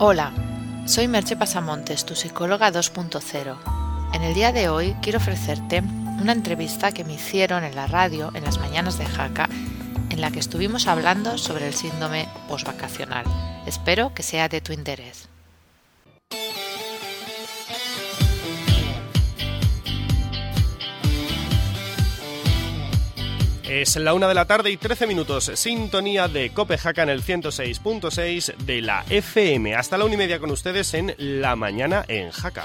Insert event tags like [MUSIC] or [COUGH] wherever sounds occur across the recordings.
Hola, soy Merche Pasamontes, tu psicóloga 2.0. En el día de hoy quiero ofrecerte una entrevista que me hicieron en la radio en las mañanas de Jaca, en la que estuvimos hablando sobre el síndrome postvacacional. Espero que sea de tu interés. Es la una de la tarde y 13 minutos. Sintonía de Copejaca en el 106.6 de la FM. Hasta la una y media con ustedes en La Mañana en Jaca.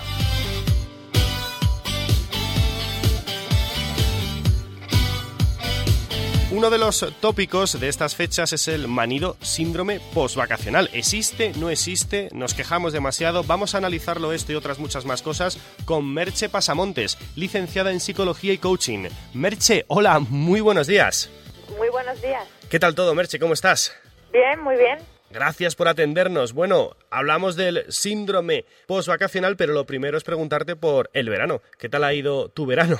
Uno de los tópicos de estas fechas es el manido síndrome postvacacional. ¿Existe? ¿No existe? ¿Nos quejamos demasiado? Vamos a analizarlo esto y otras muchas más cosas con Merche Pasamontes, licenciada en Psicología y Coaching. Merche, hola, muy buenos días. Muy buenos días. ¿Qué tal todo, Merche? ¿Cómo estás? Bien, muy bien. Gracias por atendernos. Bueno, hablamos del síndrome postvacacional, pero lo primero es preguntarte por el verano. ¿Qué tal ha ido tu verano?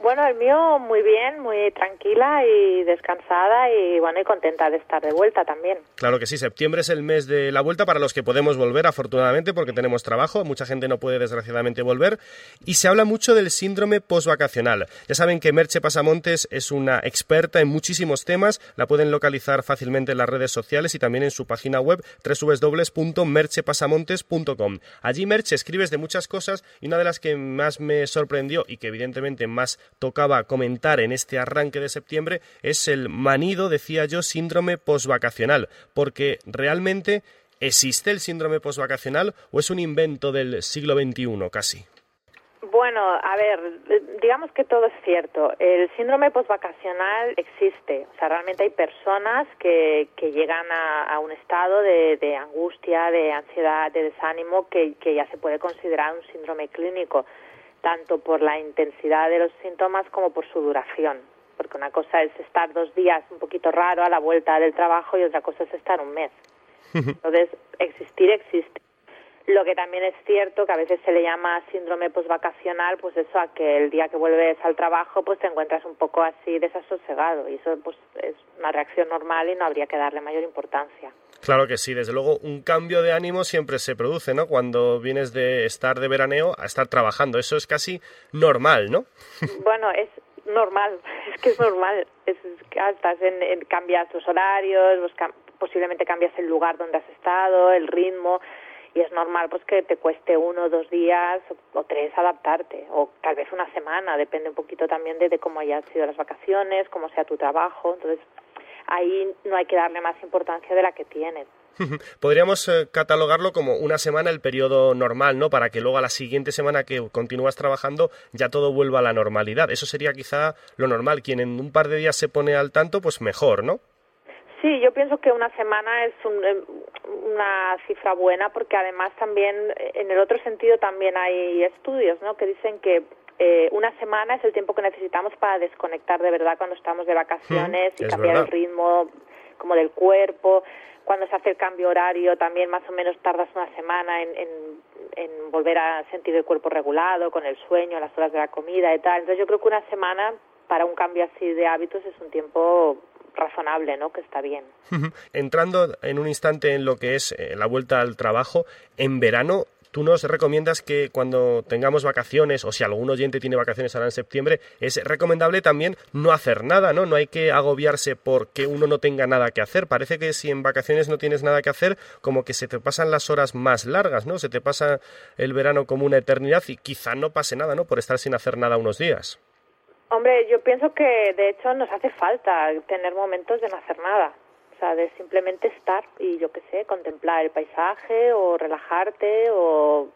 Bueno, el mío muy bien, muy tranquila y descansada y bueno, y contenta de estar de vuelta también. Claro que sí, septiembre es el mes de la vuelta para los que podemos volver, afortunadamente, porque tenemos trabajo, mucha gente no puede desgraciadamente volver, y se habla mucho del síndrome postvacacional. Ya saben que Merche Pasamontes es una experta en muchísimos temas, la pueden localizar fácilmente en las redes sociales y también en su página web www.merchepasamontes.com. Allí Merche escribes de muchas cosas y una de las que más me sorprendió y que evidentemente más tocaba comentar en este arranque de septiembre es el manido, decía yo, síndrome postvacacional, porque realmente existe el síndrome postvacacional o es un invento del siglo XXI casi. Bueno, a ver, digamos que todo es cierto. El síndrome postvacacional existe. O sea, realmente hay personas que, que llegan a, un estado de, angustia, de ansiedad, de desánimo, que, que ya se puede considerar un síndrome clínico tanto por la intensidad de los síntomas como por su duración. Porque una cosa es estar dos días un poquito raro a la vuelta del trabajo y otra cosa es estar un mes. [LAUGHS] Entonces, existir existe. Lo que también es cierto que a veces se le llama síndrome postvacacional, pues eso, a que el día que vuelves al trabajo, pues te encuentras un poco así desasosegado. Y eso, pues, es una reacción normal y no habría que darle mayor importancia. Claro que sí, desde luego un cambio de ánimo siempre se produce, ¿no? Cuando vienes de estar de veraneo a estar trabajando, eso es casi normal, ¿no? [LAUGHS] Bueno, es normal, [LAUGHS] es que es normal, es, estás en, cambias los horarios, posiblemente cambias el lugar donde has estado, el ritmo, y es normal pues que te cueste uno dos días o, tres adaptarte, o tal vez una semana, depende un poquito también de, de cómo hayan sido las vacaciones, cómo sea tu trabajo, entonces ahí no hay que darle más importancia de la que tiene. [LAUGHS] Podríamos eh, catalogarlo como una semana el periodo normal, ¿no? Para que luego a la siguiente semana que continúas trabajando ya todo vuelva a la normalidad. Eso sería quizá lo normal. Quien en un par de días se pone al tanto, pues mejor, ¿no? Sí, yo pienso que una semana es eh, una cifra buena porque además también eh, en el otro sentido también hay estudios, ¿no? Que dicen que eh, una semana es el tiempo que necesitamos para desconectar de verdad cuando estamos de vacaciones y cambiar el ritmo como del cuerpo. Cuando se hace el cambio horario también más o menos tardas una semana en, en, volver a sentir el cuerpo regulado con el sueño, las horas de la comida y tal. Entonces yo creo que una semana para un cambio así de hábitos es un tiempo razonable, ¿no? Que está bien. Entrando en un instante en lo que es eh, la vuelta al trabajo, en verano tú nos recomiendas que cuando tengamos vacaciones o si algún oyente tiene vacaciones ahora en septiembre, es recomendable también no hacer nada, ¿no? No hay que agobiarse porque uno no tenga nada que hacer. Parece que si en vacaciones no tienes nada que hacer, como que se te pasan las horas más largas, ¿no? Se te pasa el verano como una eternidad y quizá no pase nada, ¿no? Por estar sin hacer nada unos días. Hombre, yo pienso que de hecho nos hace falta tener momentos de no hacer nada o sea, de simplemente estar y yo qué sé, contemplar el paisaje o relajarte o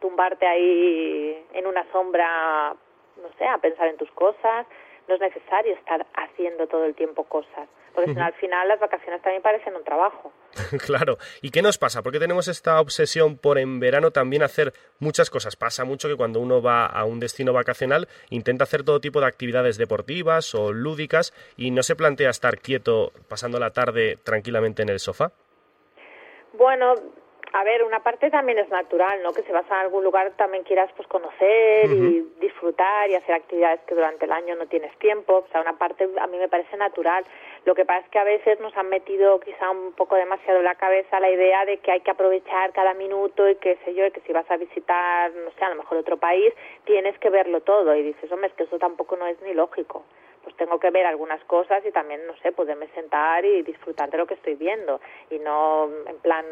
tumbarte ahí en una sombra, no sé, a pensar en tus cosas. No es necesario estar haciendo todo el tiempo cosas, porque al final las vacaciones también parecen un trabajo. [LAUGHS] claro. ¿Y qué nos pasa? Porque tenemos esta obsesión por en verano también hacer muchas cosas. Pasa mucho que cuando uno va a un destino vacacional intenta hacer todo tipo de actividades deportivas o lúdicas y no se plantea estar quieto pasando la tarde tranquilamente en el sofá. Bueno, A ver, una parte también es natural, ¿no? Que si vas a algún lugar también quieras pues conocer y disfrutar y hacer actividades que durante el año no tienes tiempo. O sea, una parte a mí me parece natural. Lo que pasa es que a veces nos han metido quizá un poco demasiado en la cabeza la idea de que hay que aprovechar cada minuto y que sé yo, y que si vas a visitar, no sé, a lo mejor otro país, tienes que verlo todo. Y dices, hombre, es que eso tampoco no es ni lógico pues tengo que ver algunas cosas y también, no sé, poderme sentar y disfrutar de lo que estoy viendo y no en plan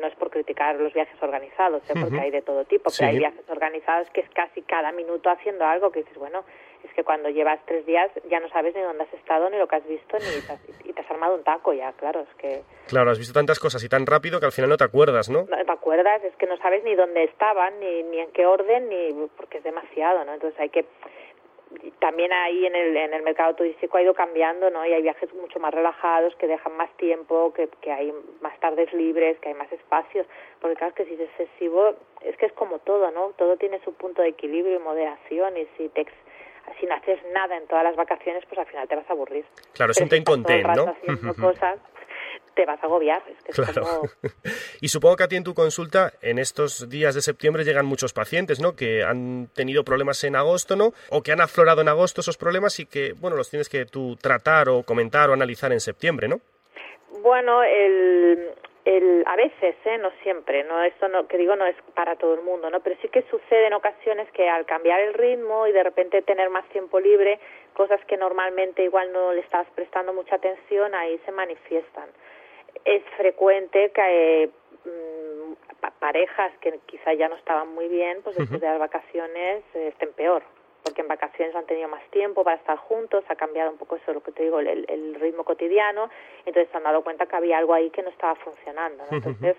no es por criticar los viajes organizados, ¿eh? porque hay de todo tipo, pero hay viajes organizados que es casi cada minuto haciendo algo que dices, bueno, es que cuando llevas tres días ya no sabes ni dónde has estado, ni lo que has visto, ni te has, y te has armado un taco ya, claro, es que... Claro, has visto tantas cosas y tan rápido que al final no te acuerdas, ¿no? No te acuerdas, es que no sabes ni dónde estaban, ni, ni en qué orden, ni porque es demasiado, ¿no? Entonces hay que también ahí en el, en el mercado turístico ha ido cambiando, ¿no? Y hay viajes mucho más relajados, que dejan más tiempo, que, que hay más tardes libres, que hay más espacios. Porque claro, que si es excesivo, es que es como todo, ¿no? Todo tiene su punto de equilibrio y moderación. Y si te si no haces nada en todas las vacaciones, pues al final te vas a aburrir. Claro, es un ten con ¿no? haciendo [LAUGHS] cosas, te vas a agobiar. claro. [LAUGHS] y supongo que a ti en tu consulta, en estos días de septiembre llegan muchos pacientes, ¿no? Que han tenido problemas en agosto, ¿no? O que han aflorado en agosto esos problemas y que, bueno, los tienes que tú tratar o comentar o analizar en septiembre, ¿no? Bueno, el, el, a veces, ¿eh? no siempre, no esto no, que digo no es para todo el mundo, ¿no? Pero sí que sucede en ocasiones que al cambiar el ritmo y de repente tener más tiempo libre, cosas que normalmente igual no le estabas prestando mucha atención, ahí se manifiestan es frecuente que mm, parejas que quizá ya no estaban muy bien, pues después de las vacaciones eh, estén peor, porque en vacaciones han tenido más tiempo para estar juntos, ha cambiado un poco eso, lo que te digo, el, el ritmo cotidiano, entonces se han dado cuenta que había algo ahí que no estaba funcionando. Entonces,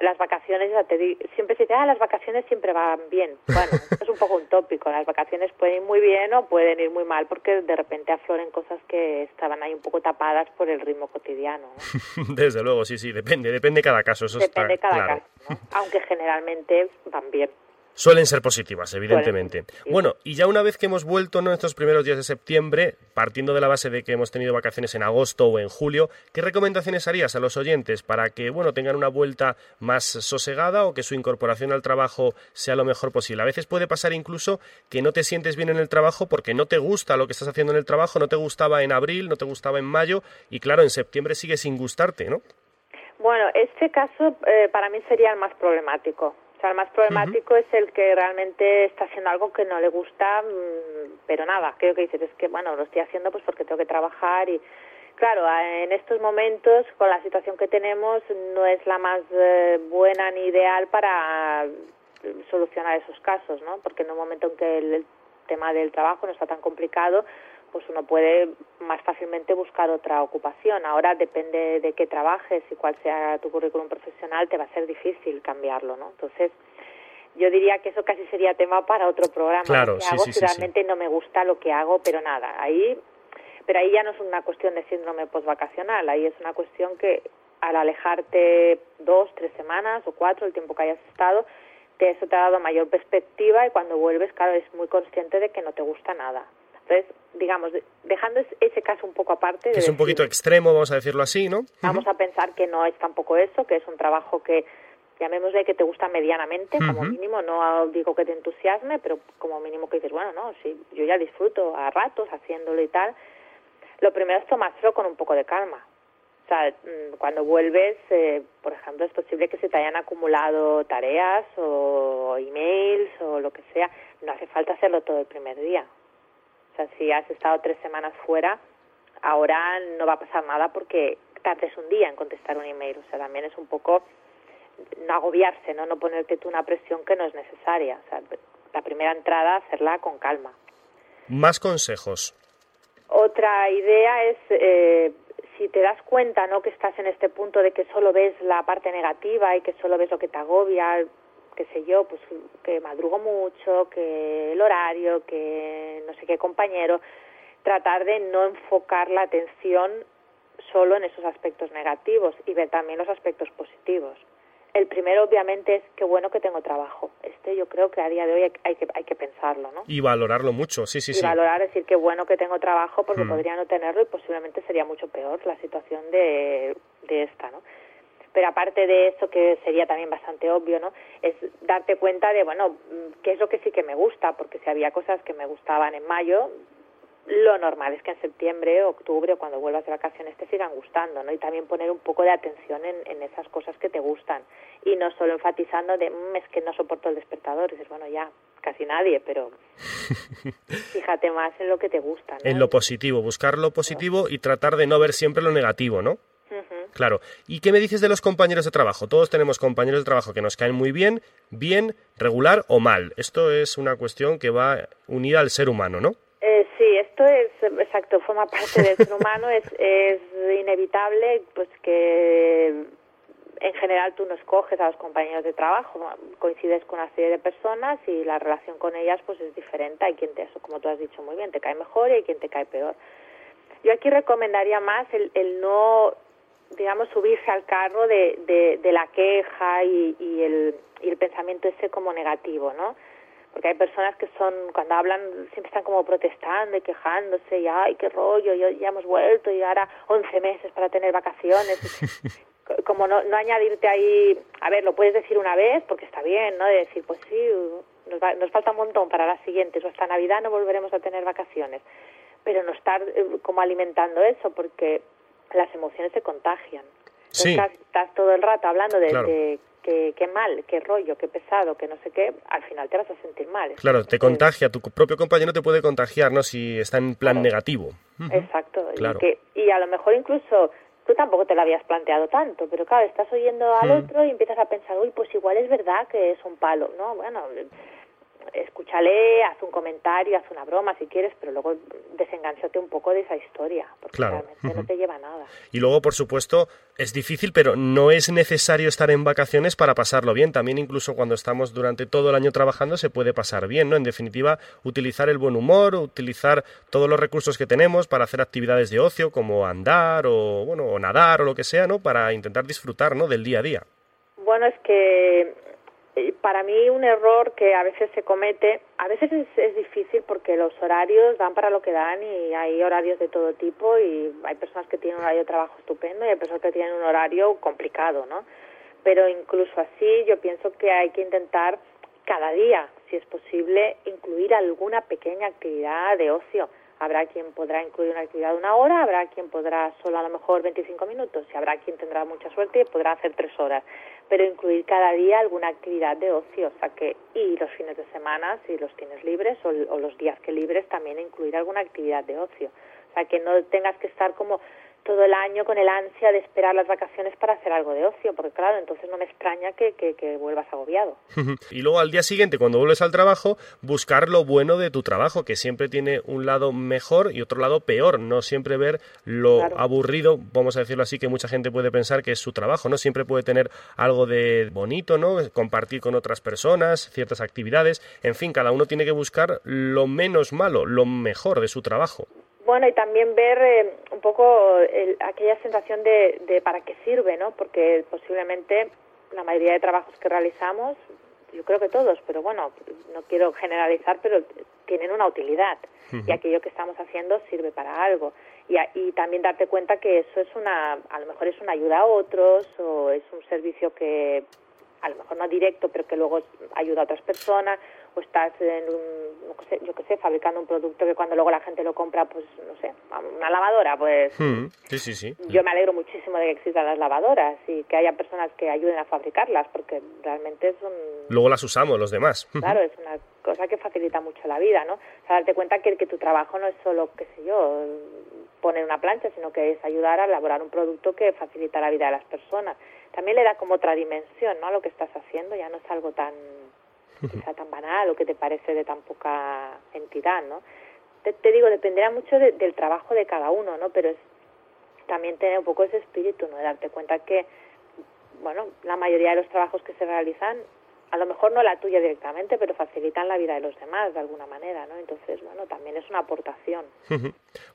las vacaciones, ya te digo, siempre se dice, ah, las vacaciones siempre van bien. Bueno, [LAUGHS] es un poco un tópico, las vacaciones pueden ir muy bien o pueden ir muy mal porque de repente afloren cosas que estaban ahí un poco tapadas por el ritmo cotidiano. [LAUGHS] Desde luego, sí, sí, depende, depende cada caso, eso depende está cada claro. caso, aunque generalmente van bien. Suelen ser positivas, evidentemente. Bueno, y ya una vez que hemos vuelto en estos primeros días de septiembre, partiendo de la base de que hemos tenido vacaciones en agosto o en julio, ¿qué recomendaciones harías a los oyentes para que, bueno, tengan una vuelta más sosegada o que su incorporación al trabajo sea lo mejor posible? A veces puede pasar incluso que no te sientes bien en el trabajo porque no te gusta lo que estás haciendo en el trabajo, no te gustaba en abril, no te gustaba en mayo y claro, en septiembre sigue sin gustarte, ¿no? Bueno, este caso eh, para mí sería el más problemático sea, el más problemático es el que realmente está haciendo algo que no le gusta, mm, pero nada, creo que dices, es que bueno, lo estoy haciendo pues porque tengo que trabajar y claro, en estos momentos con la situación que tenemos no es la más eh, buena ni ideal para solucionar esos casos, ¿no? Porque en un momento en que el tema del trabajo no está tan complicado, pues uno puede más fácilmente buscar otra ocupación. Ahora depende de qué trabajes y cuál sea tu currículum profesional, te va a ser difícil cambiarlo, ¿no? Entonces, yo diría que eso casi sería tema para otro programa. Claro, sí, hago sí, si realmente no me gusta lo que hago, pero nada, ahí, pero ahí ya no es una cuestión de síndrome postvacacional, ahí es una cuestión que al alejarte dos, tres semanas o cuatro, el tiempo que hayas estado, te, eso te ha dado mayor perspectiva y cuando vuelves, claro, es muy consciente de que no te gusta nada. Entonces, digamos, dejando ese caso un poco aparte. es un poquito extremo, vamos a decirlo así, ¿no? Vamos a pensar que no es tampoco eso, que es un trabajo que, llamémosle que te gusta medianamente, como mínimo, no digo que te entusiasme, pero como mínimo que dices, bueno, no, sí, yo ya disfruto a ratos haciéndolo y tal. Lo primero es tomárselo con un poco de calma. O sea, mm, cuando vuelves, eh, por ejemplo, es posible que se te hayan acumulado tareas o emails o lo que sea. No hace falta hacerlo todo el primer día. O sea, si has estado tres semanas fuera, ahora no va a pasar nada porque tardes un día en contestar un email. O sea, también es un poco no agobiarse, ¿no? No ponerte tú una presión que no es necesaria. O sea, la primera entrada, hacerla con calma. Más consejos. Otra idea es, eh, si te das cuenta, ¿no? Que estás en este punto de que solo ves la parte negativa y que solo ves lo que te agobia, qué sé yo, pues que madrugo mucho, que el horario, que no sé qué compañero, tratar de no enfocar la atención solo en esos aspectos negativos y ver también los aspectos positivos. El primero, obviamente, es qué bueno que tengo trabajo. Este yo creo que a día de hoy hay, que, hay que pensarlo, ¿no? Y valorarlo mucho, sí, sí, y sí. valorar, decir qué bueno que tengo trabajo porque mm. podría no tenerlo y posiblemente sería mucho peor la situación de, de esta, ¿no? Pero aparte de eso, que sería también bastante obvio, ¿no? Es darte cuenta de, bueno, qué es lo que sí que me gusta, porque si había cosas que me gustaban en mayo, lo normal es que en septiembre, octubre o cuando vuelvas de vacaciones te sigan gustando, ¿no? Y también poner un poco de atención en, en esas cosas que te gustan y no solo enfatizando de, mm, es que no soporto el despertador, y dices, bueno, ya, casi nadie, pero [LAUGHS] fíjate más en lo que te gusta. En lo positivo, buscar lo positivo y tratar de no ver siempre lo negativo, ¿no? Claro. ¿Y qué me dices de los compañeros de trabajo? Todos tenemos compañeros de trabajo que nos caen muy bien, bien, regular o mal. Esto es una cuestión que va unida al ser humano, ¿no? Eh, sí, esto es exacto, forma parte del ser humano, es, es inevitable pues que en general tú no escoges a los compañeros de trabajo, coincides con una serie de personas y la relación con ellas pues es diferente, hay quien te, como tú has dicho muy bien, te cae mejor y hay quien te cae peor. Yo aquí recomendaría más el, el no, digamos, subirse al carro de, de, de la queja y, y, el, y el pensamiento ese como negativo, ¿no? porque hay personas que son, cuando hablan, siempre están como protestando y quejándose, y ay, qué rollo, ya, ya hemos vuelto y ahora 11 meses para tener vacaciones. [LAUGHS] como no, no añadirte ahí, a ver, lo puedes decir una vez porque está bien, ¿no? De decir, pues sí, nos, nos falta un montón para las siguientes, o hasta Navidad no volveremos a tener vacaciones. Pero no estar eh, como alimentando eso porque las emociones se contagian. Sí. Estás, todo el rato hablando de, que, qué mal, qué rollo, qué pesado, que no sé qué, al final te vas a sentir mal. Claro, te contagia, tu propio compañero te puede contagiar, ¿no? Si está en plan negativo. Exacto, y, que, y a lo mejor incluso tú tampoco te lo habías planteado tanto, pero claro, estás oyendo al hmm. otro y empiezas a pensar, uy, pues igual es verdad que es un palo, ¿no? Bueno, escúchale, haz un comentario, haz una broma si quieres, pero luego desenganchate un poco de esa historia, porque realmente no te lleva a nada. Y luego, por supuesto, es difícil, pero no es necesario estar en vacaciones para pasarlo bien. También incluso cuando estamos durante todo el año trabajando se puede pasar bien, ¿no? En definitiva, utilizar el buen humor, utilizar todos los recursos que tenemos para hacer actividades de ocio, como andar o, bueno, o nadar o lo que sea, ¿no? Para intentar disfrutar, ¿no? Del día a día. Bueno, es que para mí un error que a veces se comete, a veces es, es, difícil porque los horarios dan para lo que dan y hay horarios de todo tipo y hay personas que tienen un horario de trabajo estupendo y hay personas que tienen un horario complicado, ¿no? Pero incluso así yo pienso que hay que intentar cada día, si es posible, incluir alguna pequeña actividad de ocio. Habrá quien podrá incluir una actividad de una hora, habrá quien podrá solo a lo mejor 25 minutos y habrá quien tendrá mucha suerte y podrá hacer tres horas. Pero incluir cada día alguna actividad de ocio, o sea que y los fines de semana si los tienes libres o, o los días que libres también incluir alguna actividad de ocio, o sea que no tengas que estar como todo el año con el ansia de esperar las vacaciones para hacer algo de ocio, porque claro, entonces no me extraña que, que, vuelvas agobiado. [LAUGHS] y luego al día siguiente, cuando vuelves al trabajo, buscar lo bueno de tu trabajo, que siempre tiene un lado mejor y otro lado peor, no siempre ver lo aburrido, vamos a decirlo así, que mucha gente puede pensar que es su trabajo, ¿no? Siempre puede tener algo de bonito, ¿no? Compartir con otras personas, ciertas actividades, en fin, cada uno tiene que buscar lo menos malo, lo mejor de su trabajo. Bueno, y también ver eh, un poco aquella sensación de, de para qué sirve, ¿no? Porque posiblemente la mayoría de trabajos que realizamos, yo creo que todos, pero bueno, no quiero generalizar, pero tienen una utilidad y aquello que estamos haciendo sirve para algo. Y, y también darte cuenta que eso es una, a lo mejor es una ayuda a otros o es un servicio que a lo mejor no directo, pero que luego ayuda a otras personas o estás en un, no sé, yo qué sé, fabricando un producto que cuando luego la gente lo compra, pues, no sé, una lavadora, pues... Hmm, sí, sí, sí. Yo me alegro muchísimo de que existan las lavadoras y que haya personas que ayuden a fabricarlas, porque realmente es un... Luego las usamos los demás. [LAUGHS] Claro, es una cosa que facilita mucho la vida, ¿no? O sea, darte cuenta que, que tu trabajo no es solo, qué sé yo, poner una plancha, sino que es ayudar a elaborar un producto que facilita la vida de las personas. También le da como otra dimensión, ¿no? A lo que estás haciendo, ya no es algo tan quizá tan banal o que te parece de tan poca entidad, ¿no? Te, digo, dependerá mucho del trabajo de cada uno, ¿no? Pero es también tener un poco ese espíritu, ¿no? De darte cuenta que, bueno, la mayoría de los trabajos que se realizan a lo mejor no la tuya directamente, pero facilitan la vida de los demás de alguna manera, ¿no? Entonces, bueno, también es una aportación.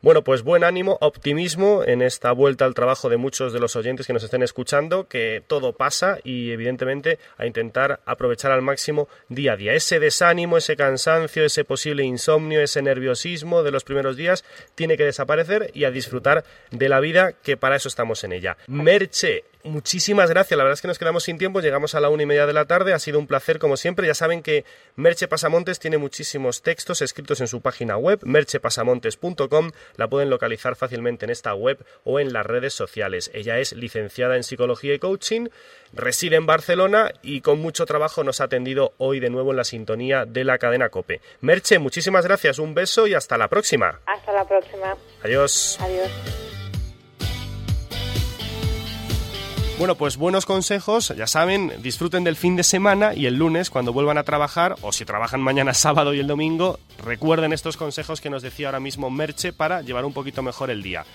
bueno, pues buen ánimo, optimismo en esta vuelta al trabajo de muchos de los oyentes que nos estén escuchando, que todo pasa y evidentemente a intentar aprovechar al máximo día a día. Ese desánimo, ese cansancio, ese posible insomnio, ese nerviosismo de los primeros días tiene que desaparecer y a disfrutar de la vida que para eso estamos en ella. Merche, muchísimas gracias. La verdad es que nos quedamos sin tiempo, llegamos a la una y media de la tarde. Ha sido un placer, como siempre. Ya saben que Merche Pasamontes tiene muchísimos textos escritos en su página web, merchepasamontes.com. La pueden localizar fácilmente en esta web o en las redes sociales. Ella es licenciada en psicología y coaching, reside en Barcelona y con mucho trabajo nos ha atendido hoy de nuevo en la sintonía de la cadena Cope. Merche, muchísimas gracias, un beso y hasta la próxima. Hasta la próxima. Adiós. Adiós. Bueno, pues buenos consejos, ya saben, disfruten del fin de semana y el lunes cuando vuelvan a trabajar, o si trabajan mañana [LAUGHS] sábado y el domingo, recuerden estos consejos que nos decía ahora mismo Merche para llevar un poquito mejor el día.